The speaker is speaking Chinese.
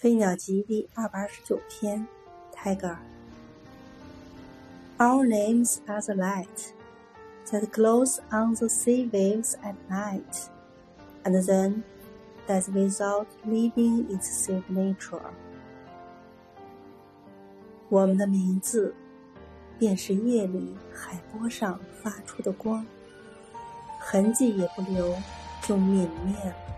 飞鸟集第二百二十九篇，泰戈尔。Our names are the light that glows on the sea waves at night, and then dies without leaving its signature. 我们的名字，便是夜里海波上发出的光，痕迹也不留，就泯灭了。